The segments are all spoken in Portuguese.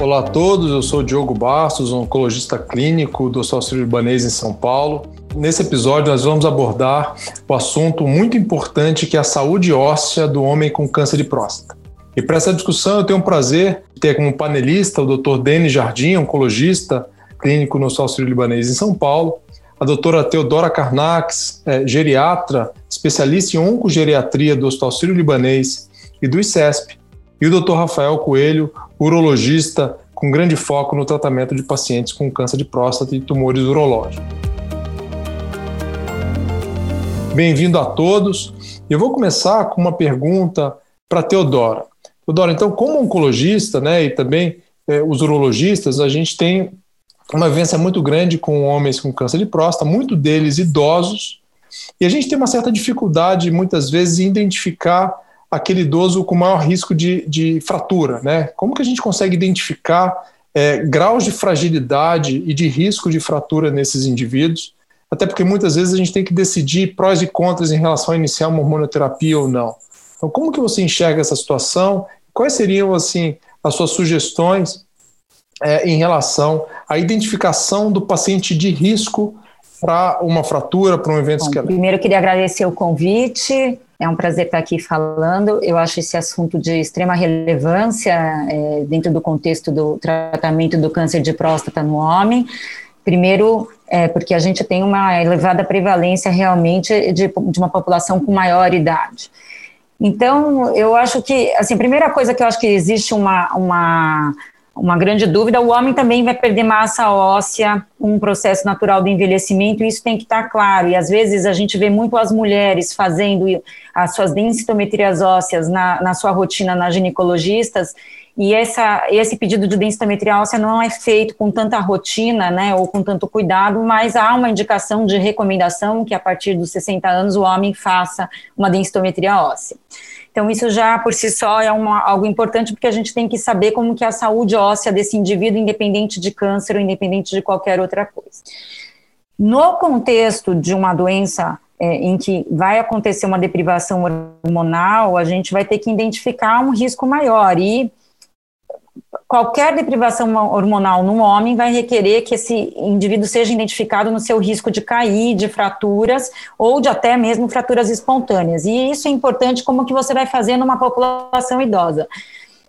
Olá a todos, eu sou Diogo Bastos, oncologista clínico do Hospital Libanês em São Paulo. Nesse episódio nós vamos abordar o assunto muito importante que é a saúde óssea do homem com câncer de próstata. E para essa discussão eu tenho o prazer de ter como panelista o Dr. Denis Jardim, oncologista clínico no Hospital Libanês em São Paulo, a doutora Teodora Carnax, é, geriatra, especialista em oncogeriatria do Hospital Sírio-Libanês e do ICESP, e o Dr. Rafael Coelho, urologista com grande foco no tratamento de pacientes com câncer de próstata e tumores urológicos. Bem-vindo a todos. Eu vou começar com uma pergunta para Teodora. Teodora, então, como oncologista, né, e também é, os urologistas, a gente tem uma vivência muito grande com homens com câncer de próstata, muito deles idosos, e a gente tem uma certa dificuldade, muitas vezes, em identificar aquele idoso com maior risco de, de fratura, né? Como que a gente consegue identificar é, graus de fragilidade e de risco de fratura nesses indivíduos? Até porque muitas vezes a gente tem que decidir prós e contras em relação a iniciar uma hormonoterapia ou não. Então, como que você enxerga essa situação? Quais seriam, assim, as suas sugestões é, em relação à identificação do paciente de risco para uma fratura, para um evento esquelético? Primeiro, eu queria agradecer o convite. É um prazer estar aqui falando. Eu acho esse assunto de extrema relevância é, dentro do contexto do tratamento do câncer de próstata no homem. Primeiro, é, porque a gente tem uma elevada prevalência realmente de, de uma população com maior idade. Então, eu acho que, assim, a primeira coisa que eu acho que existe uma, uma uma grande dúvida. O homem também vai perder massa óssea com um processo natural do envelhecimento, e isso tem que estar claro. E às vezes a gente vê muito as mulheres fazendo as suas densitometrias ósseas na, na sua rotina nas ginecologistas, e essa, esse pedido de densitometria óssea não é feito com tanta rotina, né, ou com tanto cuidado, mas há uma indicação de recomendação que a partir dos 60 anos o homem faça uma densitometria óssea. Então, isso já por si só é uma, algo importante, porque a gente tem que saber como que é a saúde óssea desse indivíduo, independente de câncer ou independente de qualquer outra coisa. No contexto de uma doença é, em que vai acontecer uma deprivação hormonal, a gente vai ter que identificar um risco maior e qualquer deprivação hormonal no homem vai requerer que esse indivíduo seja identificado no seu risco de cair, de fraturas ou de até mesmo fraturas espontâneas. E isso é importante como que você vai fazer numa população idosa.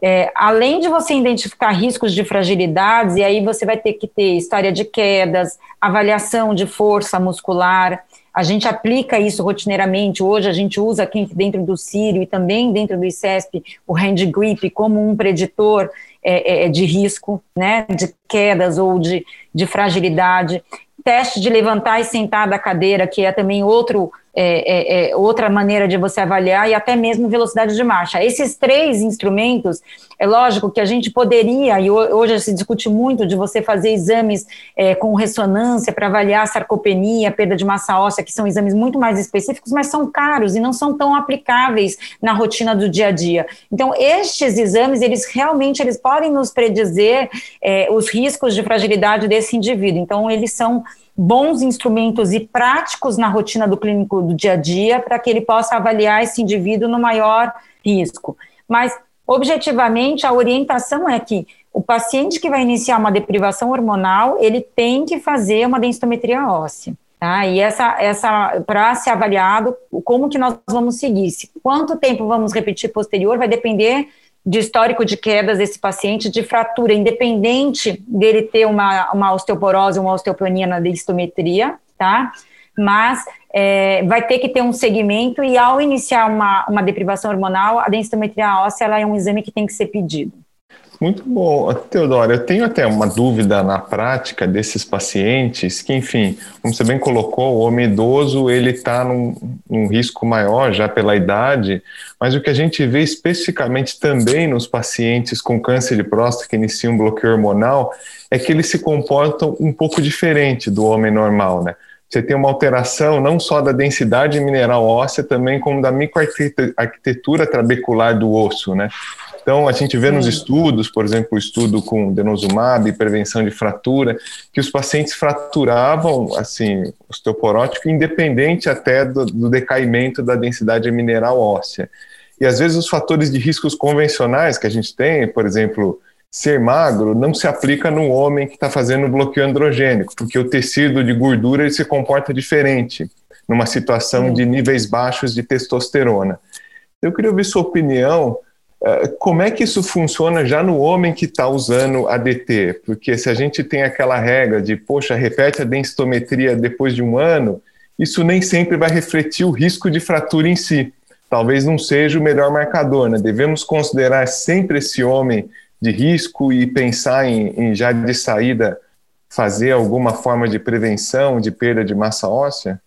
É, além de você identificar riscos de fragilidades, e aí você vai ter que ter história de quedas, avaliação de força muscular, a gente aplica isso rotineiramente. Hoje a gente usa aqui dentro do Sírio e também dentro do ICESP o hand grip como um preditor é, é, de risco, né, de quedas ou de, de fragilidade. Teste de levantar e sentar da cadeira, que é também outro é, é, é, outra maneira de você avaliar e até mesmo velocidade de marcha. Esses três instrumentos, é lógico que a gente poderia, e hoje se discute muito de você fazer exames é, com ressonância para avaliar sarcopenia, perda de massa óssea, que são exames muito mais específicos, mas são caros e não são tão aplicáveis na rotina do dia a dia. Então, estes exames, eles realmente eles podem nos predizer é, os riscos de fragilidade desse indivíduo. Então, eles são bons instrumentos e práticos na rotina do clínico do dia a dia para que ele possa avaliar esse indivíduo no maior risco. Mas, objetivamente, a orientação é que o paciente que vai iniciar uma deprivação hormonal, ele tem que fazer uma densitometria óssea. Tá? E essa, essa para ser avaliado, como que nós vamos seguir? Se, quanto tempo vamos repetir posterior vai depender de histórico de quedas desse paciente, de fratura, independente dele ter uma, uma osteoporose, uma osteopenia na densitometria, tá? Mas é, vai ter que ter um segmento e ao iniciar uma, uma deprivação hormonal, a densitometria óssea ela é um exame que tem que ser pedido. Muito bom. Teodoro, eu tenho até uma dúvida na prática desses pacientes que, enfim, como você bem colocou, o homem idoso ele está num, num, risco maior já pela idade, mas o que a gente vê especificamente também nos pacientes com câncer de próstata que iniciam um bloqueio hormonal é que eles se comportam um pouco diferente do homem normal, né? Você tem uma alteração não só da densidade mineral óssea, também como da microarquitetura trabecular do osso, né? Então, a gente vê nos estudos, por exemplo, o estudo com denosumab, prevenção de fratura, que os pacientes fraturavam, assim, osteoporótico, independente até do, do decaimento da densidade mineral óssea. E às vezes os fatores de riscos convencionais que a gente tem, por exemplo, ser magro não se aplica no homem que está fazendo bloqueio androgênico, porque o tecido de gordura ele se comporta diferente numa situação de níveis baixos de testosterona. Eu queria ouvir sua opinião. Eh, como é que isso funciona já no homem que está usando ADT? Porque se a gente tem aquela regra de, poxa, repete a densitometria depois de um ano, isso nem sempre vai refletir o risco de fratura em si. Talvez não seja o melhor marcador, né? Devemos considerar sempre esse homem de risco e pensar em, em já de saída fazer alguma forma de prevenção de perda de massa óssea?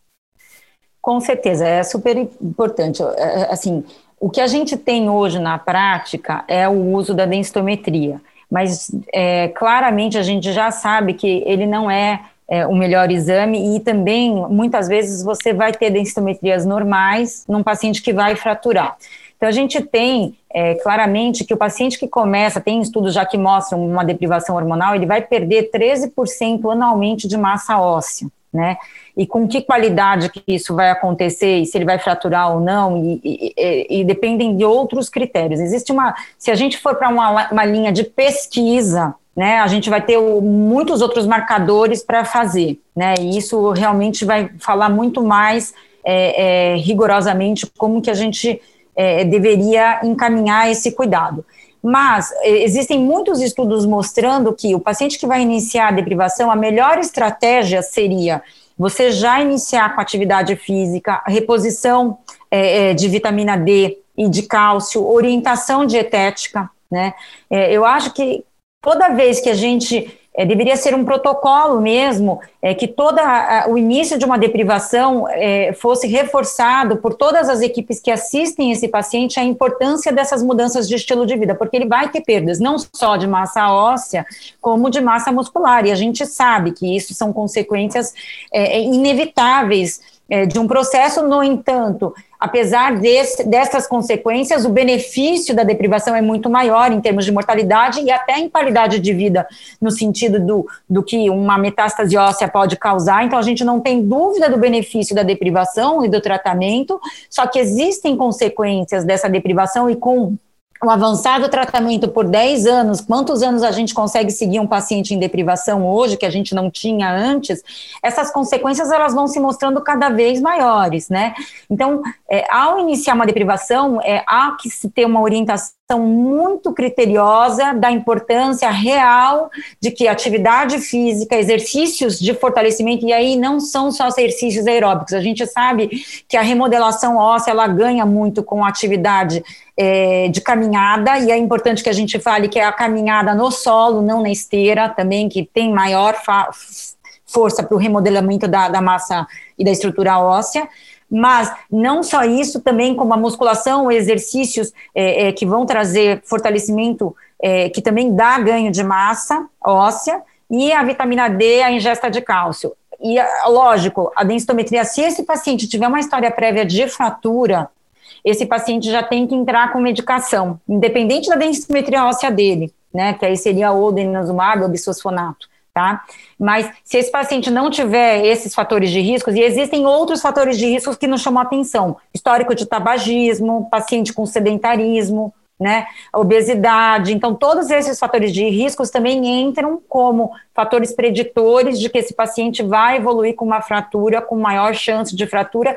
Com certeza, é super importante. É, é, assim, o que a gente tem hoje na prática é o uso da densitometria, mas é, claramente a gente já sabe que ele não é, é, o melhor exame e também muitas vezes você vai ter densitometrias normais num paciente que vai fraturar. Então, a gente tem é, claramente que o paciente que começa, tem estudos já que mostram uma deprivação hormonal, ele vai perder 13% anualmente de massa óssea, né? E com que qualidade que isso vai acontecer, e se ele vai fraturar ou não, e, e, e dependem de outros critérios. Existe uma, se a gente for para uma, uma linha de pesquisa, né, a gente vai ter o, muitos outros marcadores para fazer, né? E isso realmente vai falar muito mais é, é, rigorosamente como que a gente é, deveria encaminhar esse cuidado. Mas é, existem muitos estudos mostrando que o paciente que vai iniciar a deprivação, a melhor estratégia seria você já iniciar com atividade física, reposição é de vitamina D e de cálcio, orientação dietética, né? É, eu acho que toda vez que a gente é, deveria ser um protocolo mesmo, é, que todo o início de uma deprivação é, fosse reforçado por todas as equipes que assistem esse paciente a importância dessas mudanças de estilo de vida, porque ele vai ter perdas não só de massa óssea, como de massa muscular, e a gente sabe que isso são consequências é, inevitáveis é, de um processo, no entanto, apesar desse, dessas consequências, o benefício da deprivação é muito maior em termos de mortalidade e até em qualidade de vida, no sentido do, do que uma metástase óssea pode causar. Então, a gente não tem dúvida do benefício da deprivação e do tratamento, só que existem consequências dessa deprivação e com o avançado tratamento por 10 anos, quantos anos a gente consegue seguir um paciente em deprivação hoje, que a gente não tinha antes, essas consequências elas vão se mostrando cada vez maiores, né? Então, é, ao iniciar uma deprivação, é, há que se ter uma orientação muito criteriosa da importância real de que atividade física, exercícios de fortalecimento, e aí não são só exercícios aeróbicos, a gente sabe que a remodelação óssea, ela ganha muito com a atividade é, de caminhada, e é importante que a gente fale que é a caminhada no solo, não na esteira, também, que tem maior força para o remodelamento da, da massa e da estrutura óssea, mas não só isso, também como a musculação, exercícios é, é, que vão trazer fortalecimento, é, que também dá ganho de massa óssea, e a vitamina D, a ingesta de cálcio. E, lógico, a densitometria, se esse paciente tiver uma história prévia de fratura, esse paciente já tem que entrar com medicação, independente da densitometria óssea dele, né, que aí seria o denosumab ou bisfosfonato, tá? Mas se esse paciente não tiver esses fatores de riscos, e existem outros fatores de riscos que nos chamam a atenção, histórico de tabagismo, paciente com sedentarismo, né, obesidade, então todos esses fatores de riscos também entram como fatores preditores de que esse paciente vai evoluir com uma fratura, com maior chance de fratura,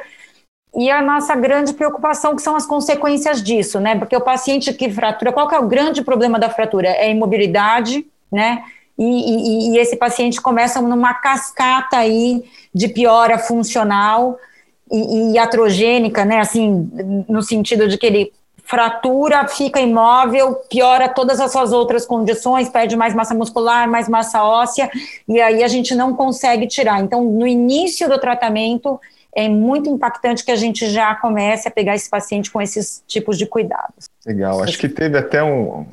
e a nossa grande preocupação que são as consequências disso, né? Porque o paciente que fratura, qual que é o grande problema da fratura? É a imobilidade, né? E, e, e esse paciente começa numa cascata aí de piora funcional e, e atrogênica, né? Assim, no sentido de que ele fratura, fica imóvel, piora todas as suas outras condições, perde mais massa muscular, mais massa óssea, e aí a gente não consegue tirar. Então, no início do tratamento, é muito impactante que a gente já comece a pegar esse paciente com esses tipos de cuidados. Legal, acho que teve até um,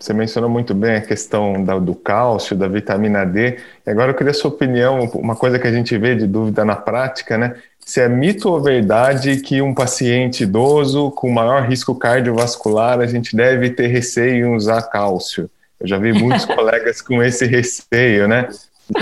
você mencionou muito bem a questão da, do cálcio, da vitamina D, e agora eu queria a sua opinião, uma coisa que a gente vê de dúvida na prática, né, se é mito ou verdade que um paciente idoso com maior risco cardiovascular, a gente deve ter receio em usar cálcio. Eu já vi muitos colegas com esse receio, né?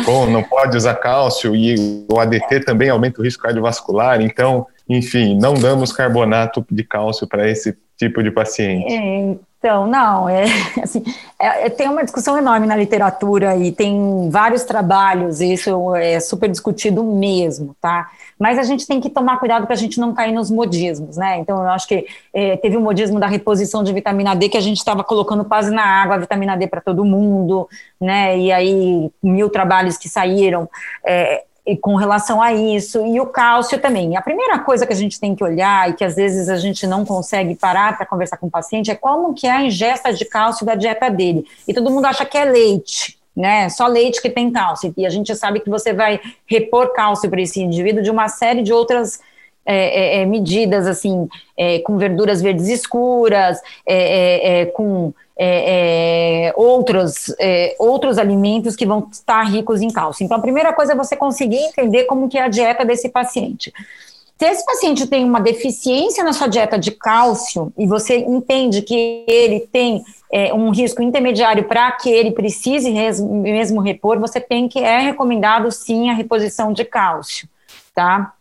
Bom, não pode usar cálcio e o ADT também aumenta o risco cardiovascular, então, enfim, não damos carbonato de cálcio para esse tipo de paciente. É, Então, não, é, assim, é, é, tem uma discussão enorme na literatura e tem vários trabalhos, e isso é super discutido mesmo, tá? Mas a gente tem que tomar cuidado para a gente não cair nos modismos, né? Então, eu acho que é, teve o modismo da reposição de vitamina D, que a gente estava colocando quase na água vitamina D para todo mundo, né? E aí, mil trabalhos que saíram. É, com relação a isso, e o cálcio também. A primeira coisa que a gente tem que olhar, e que às vezes a gente não consegue parar para conversar com o paciente, é como que é a ingesta de cálcio da dieta dele. E todo mundo acha que é leite, né? Só leite que tem cálcio. E a gente sabe que você vai repor cálcio para esse indivíduo de uma série de outras é, é, é medidas, assim, é, com verduras verdes escuras, é, com é, é, outros, outros alimentos que vão estar ricos em cálcio. Então, a primeira coisa é você conseguir entender como que é a dieta desse paciente. Se esse paciente tem uma deficiência na sua dieta de cálcio e você entende que ele tem é, um risco intermediário para que ele precise mesmo repor, você tem que é recomendado sim a reposição de cálcio, tá?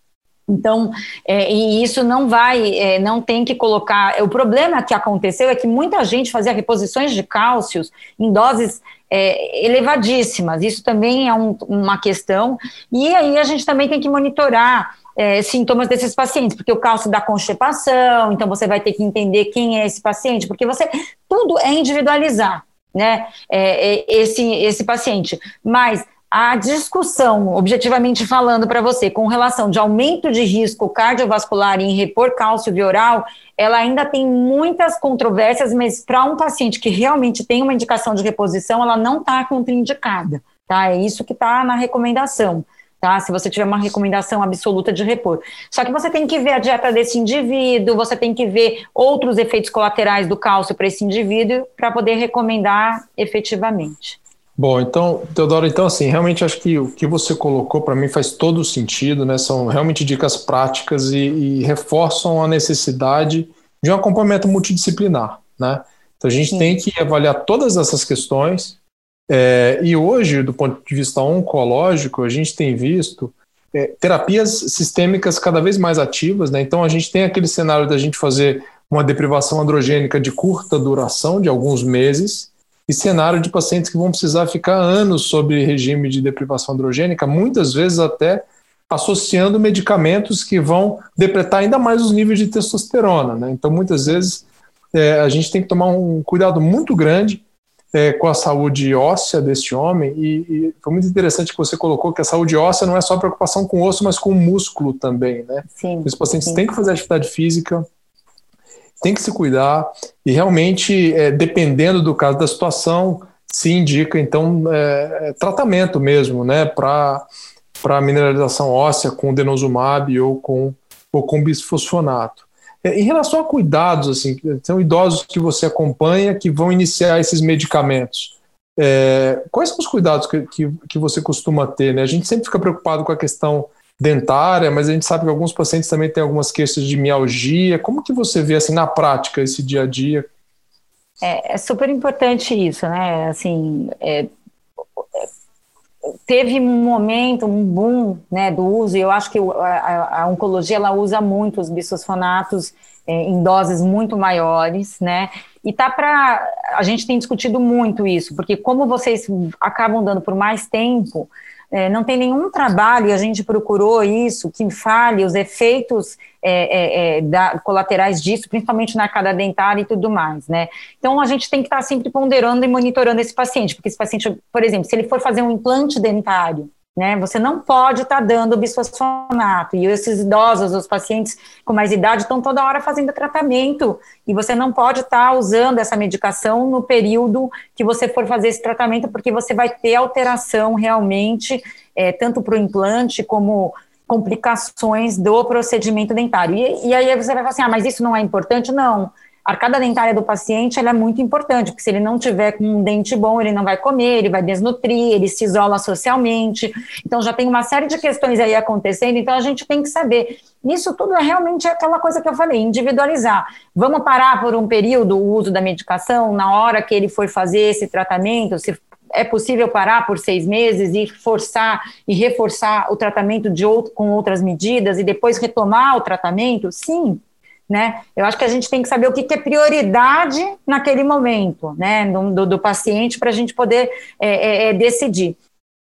Então, é, e isso não vai, é, não tem que colocar. O problema que aconteceu é que muita gente fazia reposições de cálcios em doses é, elevadíssimas. Isso também é um, uma questão. E aí a gente também tem que monitorar é, sintomas desses pacientes, porque o cálcio dá constipação, então você vai ter que entender quem é esse paciente, porque você tudo é individualizar, né? É, é, esse, esse paciente. Mas a discussão, objetivamente falando para você, com relação de aumento de risco cardiovascular em repor cálcio via oral, ela ainda tem muitas controvérsias, mas para um paciente que realmente tem uma indicação de reposição, ela não está contraindicada, tá? É isso que está na recomendação. Tá? Se você tiver uma recomendação absoluta de repor. Só que você tem que ver a dieta desse indivíduo, você tem que ver outros efeitos colaterais do cálcio para esse indivíduo para poder recomendar efetivamente. Bom, então, Teodoro, então assim, realmente acho que o que você colocou para mim faz todo o sentido, né? São realmente dicas práticas e, e, reforçam a necessidade de um acompanhamento multidisciplinar, né? Então a gente Sim. tem que avaliar todas essas questões é, e hoje, do ponto de vista oncológico, a gente tem visto é, terapias sistêmicas cada vez mais ativas, né? Então a gente tem aquele cenário da gente fazer uma deprivação androgênica de curta duração, de alguns meses, e cenário de pacientes que vão precisar ficar anos sob regime de deprivação androgênica, muitas vezes até associando medicamentos que vão depretar ainda mais os níveis de testosterona. Né? Então, muitas vezes, é, a gente tem que tomar um cuidado muito grande é, com a saúde óssea deste homem, e, e, foi muito interessante que você colocou que a saúde óssea não é só preocupação com o osso, mas com o músculo também. Né? Sim, Os pacientes sim. têm que fazer atividade física, tem que se cuidar e realmente, é, dependendo do caso da situação, se indica então é, é tratamento mesmo, né, para para mineralização óssea com denosumab ou com ou com bisfosfonato. É, em relação a cuidados, assim, são idosos que você acompanha que vão iniciar esses medicamentos. É, quais são os cuidados que, que, que, você costuma ter? Né? A gente sempre fica preocupado com a questão dentária, mas a gente sabe que alguns pacientes também têm algumas queixas de mialgia. Como que você vê assim na prática esse dia a dia? É, é super importante isso, né? Assim, é, teve um momento, um boom, né, do uso. E eu acho que a, a oncologia ela usa muito os bisfosfonatos é, em doses muito maiores, né? E tá para a gente tem discutido muito isso, porque como vocês acabam dando por mais tempo, é, não tem nenhum trabalho, a gente procurou isso, que fale os efeitos é, é, é, da, colaterais disso, principalmente na arcada dentária e tudo mais, né? Então, a gente tem que estar sempre ponderando e monitorando esse paciente, porque esse paciente, por exemplo, se ele for fazer um implante dentário, né? Você não pode estar tá dando bisfosfonato. E esses idosos, os pacientes com mais idade, estão toda hora fazendo tratamento. E você não pode estar tá usando essa medicação no período que você for fazer esse tratamento, porque você vai ter alteração realmente, é, tanto para o implante como complicações do procedimento dentário. E, e aí você vai falar assim: ah, mas isso não é importante? Não. A arcada dentária do paciente é muito importante, porque se ele não tiver com um dente bom, ele não vai comer, ele vai desnutrir, ele se isola socialmente. Então já tem uma série de questões aí acontecendo, então a gente tem que saber. Isso tudo é realmente aquela coisa que eu falei, individualizar. Vamos parar por um período o uso da medicação, na hora que ele for fazer esse tratamento, se é possível parar por seis meses e forçar e reforçar o tratamento de outro, com outras medidas e depois retomar o tratamento? Sim, né? Eu acho que a gente tem que saber o que, que é prioridade naquele momento, né, do, do paciente, para a gente poder é, é, é, decidir.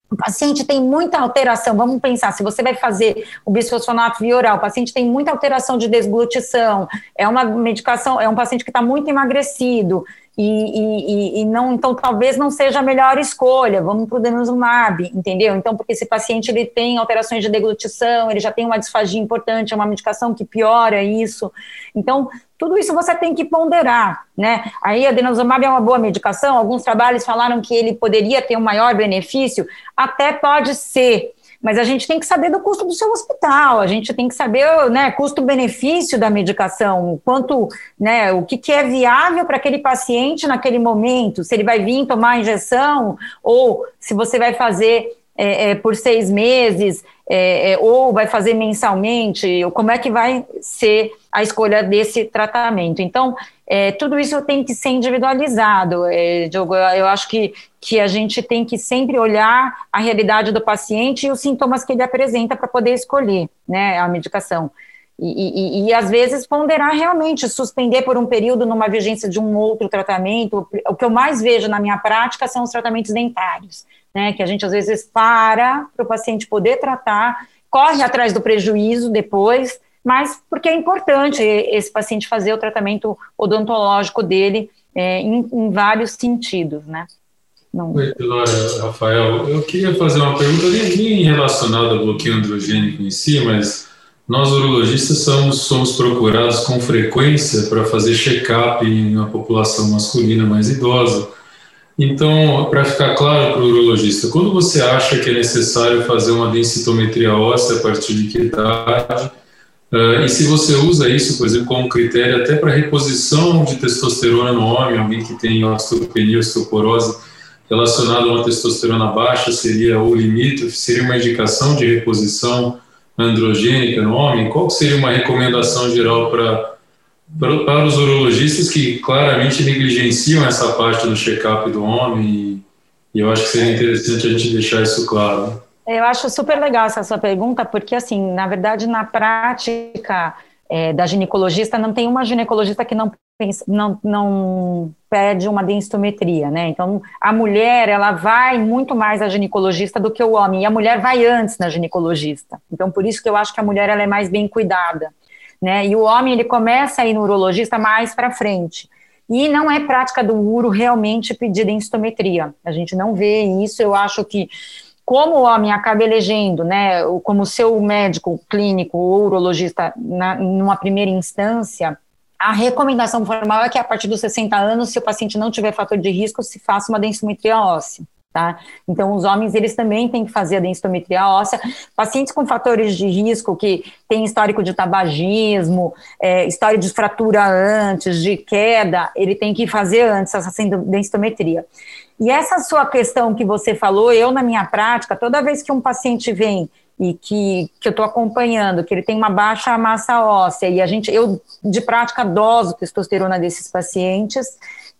O paciente tem muita alteração, vamos pensar, se você vai fazer o bisfosfonato via oral, o paciente tem muita alteração de desglutição, é uma medicação, é um paciente que está muito emagrecido, e, e, e, não, então talvez não seja a melhor escolha, vamos para o denosumab, entendeu? Então, porque esse paciente ele tem alterações de deglutição, ele já tem uma disfagia importante, é uma medicação que piora isso, então tudo isso você tem que ponderar, né? Aí a denosumab é uma boa medicação, alguns trabalhos falaram que ele poderia ter um maior benefício, até pode ser, mas a gente tem que saber do custo do seu hospital, a gente tem que saber, né, custo-benefício da medicação, quanto, né, o que, que é viável para aquele paciente naquele momento, se ele vai vir tomar a injeção ou se você vai fazer é, é, por seis meses, é, é ou vai fazer mensalmente, ou como é que vai ser a escolha desse tratamento. Então, é, tudo isso tem que ser individualizado, é, Diogo. Eu acho que, que a gente tem que sempre olhar a realidade do paciente e os sintomas que ele apresenta para poder escolher né, a medicação. E, e, e, às vezes ponderar realmente, suspender por um período numa vigência de um outro tratamento. O que eu mais vejo na minha prática são os tratamentos dentários, né? Que a gente às vezes para para o paciente poder tratar, corre atrás do prejuízo depois, mas porque é importante esse paciente fazer o tratamento odontológico dele é, em, em, vários sentidos, né? Não. Oi, Laura, Rafael, eu queria fazer uma pergunta nem relacionada ao bloqueio androgênico em si, mas nós urologistas somos, somos procurados com frequência para fazer check-up em uma população masculina mais idosa. Então, para ficar claro para o urologista, quando você acha que é necessário fazer uma densitometria óssea a partir de que idade? Uh, e se você usa isso, por exemplo, como critério até para reposição de testosterona no homem, alguém que tem osteopenia, osteoporose relacionada a uma testosterona baixa, seria o limite, seria uma indicação de reposição androgênica no homem? Qual seria uma recomendação geral para, para, os urologistas que claramente negligenciam essa parte do check-up do homem? E, eu acho que seria interessante a gente deixar isso claro. Eu acho super legal essa sua pergunta, porque, assim, na verdade, na prática é, da ginecologista, não tem uma ginecologista que não, não, não pede uma densitometria, né? Então, a mulher, ela vai muito mais à ginecologista do que o homem, e a mulher vai antes na ginecologista. Então, por isso que eu acho que a mulher, ela é mais bem cuidada, né? E o homem, ele começa a ir no urologista mais para frente. E não é prática do uro realmente pedir densitometria. A gente não vê isso, eu acho que como o homem acaba elegendo, né, como seu médico clínico ou urologista na, numa primeira instância, a recomendação formal é que a partir dos 60 anos, se o paciente não tiver fator de risco, se faça uma densitometria óssea. Tá? Então, os homens, eles também têm que fazer a densitometria óssea. Pacientes com fatores de risco, que têm histórico de tabagismo, é, história de fratura antes, de queda, ele tem que fazer antes essa densitometria. E essa sua questão que você falou, eu na minha prática, toda vez que um paciente vem e que, que eu estou acompanhando, que ele tem uma baixa massa óssea, e a gente, eu de prática doso testosterona desses pacientes,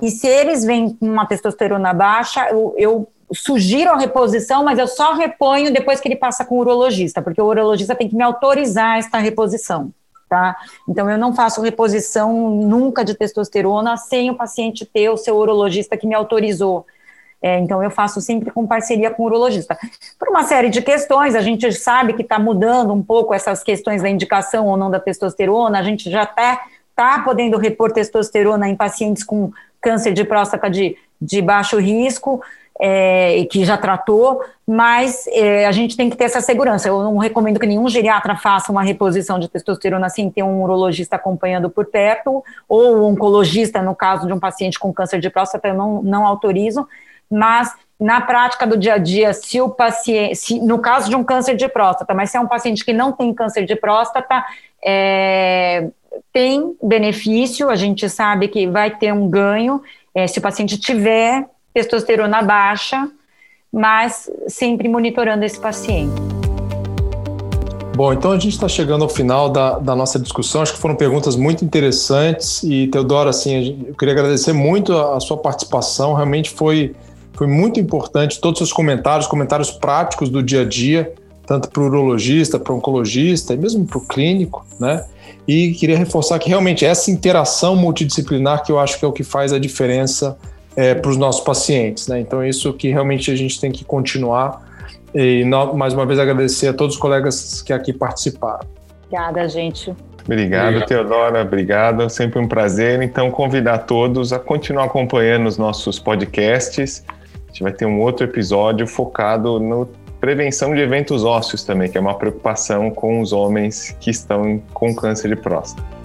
e se eles vêm com uma testosterona baixa, eu, eu sugiro a reposição, mas eu só reponho depois que ele passa com o urologista, porque o urologista tem que me autorizar esta reposição. Tá? Então, eu não faço reposição nunca de testosterona sem o paciente ter o seu urologista que me autorizou. É, então, eu faço sempre com parceria com o urologista. Por uma série de questões, a gente sabe que está mudando um pouco essas questões da indicação ou não da testosterona, a gente já até está podendo repor testosterona em pacientes com câncer de próstata de, de baixo risco, é, que já tratou, mas é, a gente tem que ter essa segurança. Eu não recomendo que nenhum geriatra faça uma reposição de testosterona sem ter um urologista acompanhando por perto, ou um oncologista, no caso de um paciente com câncer de próstata, eu não, não autorizo, mas na prática do dia a dia, se o paciente, se, no caso de um câncer de próstata, mas se é um paciente que não tem câncer de próstata, é, tem benefício, a gente sabe que vai ter um ganho é, se o paciente tiver testosterona baixa, mas sempre monitorando esse paciente. Bom, então a gente está chegando ao final da, da, nossa discussão. Acho que foram perguntas muito interessantes e, Teodoro, assim, eu queria agradecer muito a, a sua participação. Realmente foi foi muito importante todos os seus comentários, comentários práticos do dia a dia, tanto para o urologista, para o oncologista e mesmo para o clínico, né? E queria reforçar que realmente essa interação multidisciplinar que eu acho que é o que faz a diferença é, para os nossos pacientes, né? Então isso que realmente a gente tem que continuar e mais uma vez agradecer a todos os colegas que aqui participaram. Obrigada, gente. Obrigado, obrigado, Teodora. Obrigado. Sempre um prazer. Então, convidar todos a continuar acompanhando os nossos podcasts. A gente vai ter um outro episódio focado no prevenção de eventos ósseos também, que é uma preocupação com os homens que estão com câncer de próstata.